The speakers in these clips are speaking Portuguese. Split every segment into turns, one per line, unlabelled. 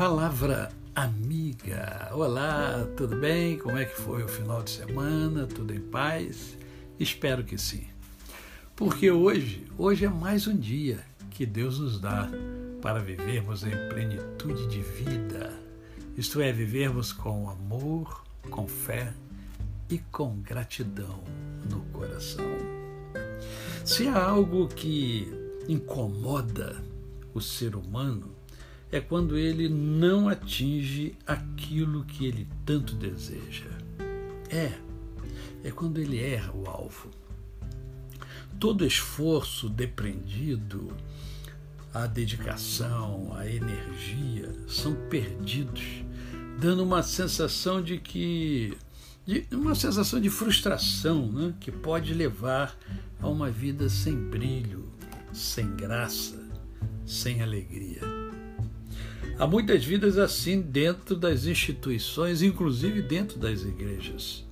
Palavra amiga. Olá, tudo bem? Como é que foi o final de semana? Tudo em paz? Espero que sim. Porque hoje, hoje é mais um dia que Deus nos dá para vivermos em plenitude de vida. Isto é, vivermos com amor, com fé e com gratidão no coração. Se há algo que incomoda o ser humano, é quando ele não atinge aquilo que ele tanto deseja. É, é quando ele erra o alvo. Todo esforço depreendido, a dedicação, a energia são perdidos, dando uma sensação de que de uma sensação de frustração, né, que pode levar a uma vida sem brilho, sem graça, sem alegria. Há muitas vidas assim dentro das instituições, inclusive dentro das igrejas.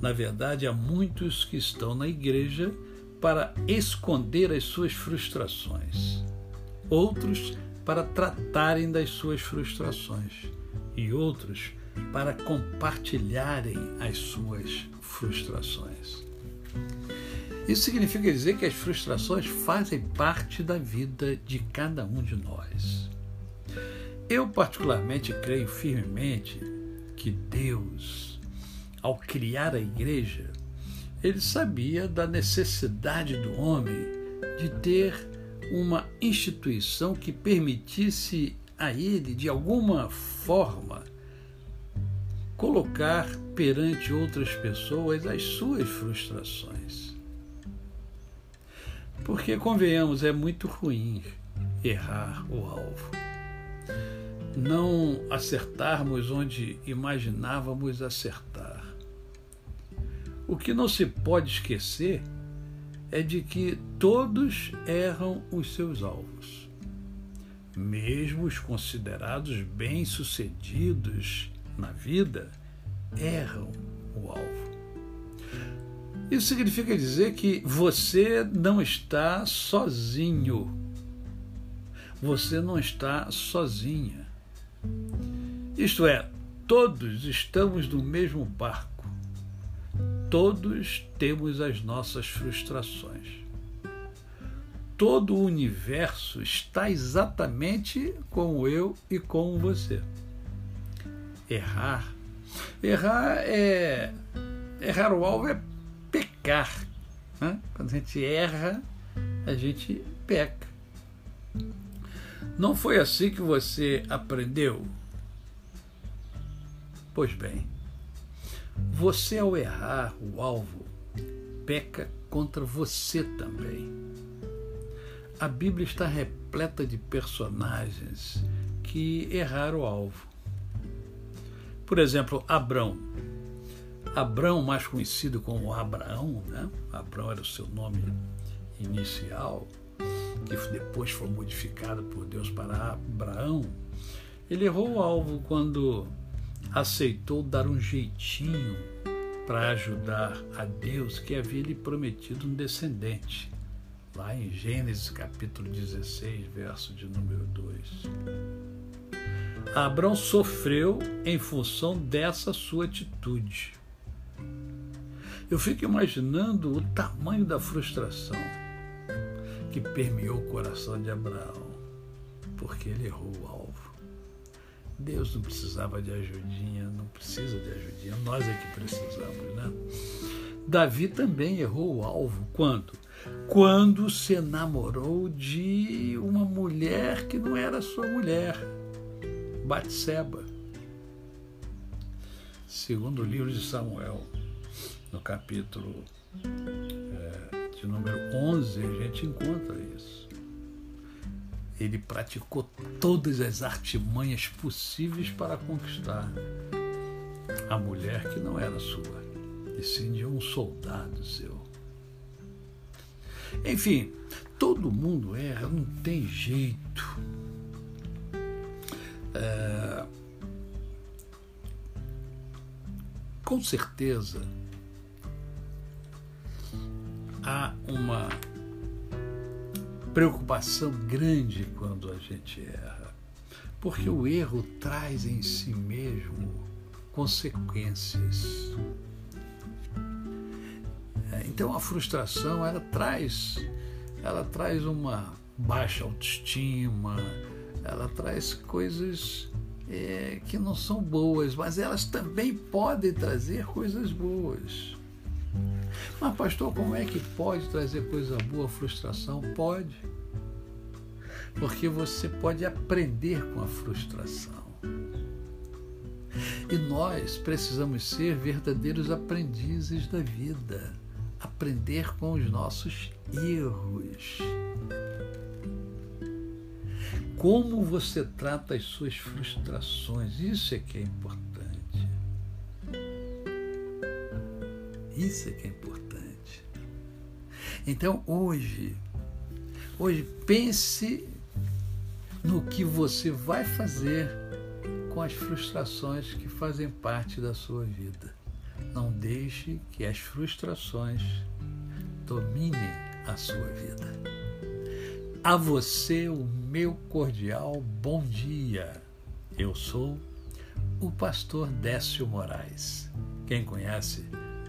Na verdade, há muitos que estão na igreja para esconder as suas frustrações, outros para tratarem das suas frustrações e outros para compartilharem as suas frustrações. Isso significa dizer que as frustrações fazem parte da vida de cada um de nós. Eu, particularmente, creio firmemente que Deus, ao criar a igreja, ele sabia da necessidade do homem de ter uma instituição que permitisse a ele, de alguma forma, colocar perante outras pessoas as suas frustrações. Porque, convenhamos, é muito ruim errar o alvo não acertarmos onde imaginávamos acertar. O que não se pode esquecer é de que todos erram os seus alvos. Mesmo os considerados bem-sucedidos na vida erram o alvo. Isso significa dizer que você não está sozinho. Você não está sozinha. Isto é, todos estamos no mesmo barco. Todos temos as nossas frustrações. Todo o universo está exatamente como eu e como você. Errar. Errar é. Errar o alvo é pecar. Né? Quando a gente erra, a gente peca. Não foi assim que você aprendeu? Pois bem, você ao errar o alvo, peca contra você também. A Bíblia está repleta de personagens que erraram o alvo. Por exemplo, Abrão. Abrão, mais conhecido como Abraão, né? Abrão era o seu nome inicial que depois foi modificada por Deus para Abraão, ele errou o alvo quando aceitou dar um jeitinho para ajudar a Deus que havia lhe prometido um descendente. Lá em Gênesis capítulo 16, verso de número 2. Abraão sofreu em função dessa sua atitude. Eu fico imaginando o tamanho da frustração que permeou o coração de Abraão, porque ele errou o alvo. Deus não precisava de ajudinha, não precisa de ajudinha, nós é que precisamos, né? Davi também errou o alvo. Quando? Quando se namorou de uma mulher que não era sua mulher, Batseba. Segundo o livro de Samuel, no capítulo de número 11, a gente encontra isso. Ele praticou todas as artimanhas possíveis para conquistar a mulher que não era sua, e sim de um soldado seu. Enfim, todo mundo erra, não tem jeito. É... Com certeza, há uma preocupação grande quando a gente erra. Porque o erro traz em si mesmo consequências. É, então a frustração ela traz, ela traz uma baixa autoestima, ela traz coisas é, que não são boas, mas elas também podem trazer coisas boas. Mas, pastor, como é que pode trazer coisa boa frustração? Pode. Porque você pode aprender com a frustração. E nós precisamos ser verdadeiros aprendizes da vida, aprender com os nossos erros. Como você trata as suas frustrações, isso é que é importante. Isso é que é importante. Então, hoje, hoje pense no que você vai fazer com as frustrações que fazem parte da sua vida. Não deixe que as frustrações dominem a sua vida. A você o meu cordial bom dia. Eu sou o pastor Décio Moraes. Quem conhece,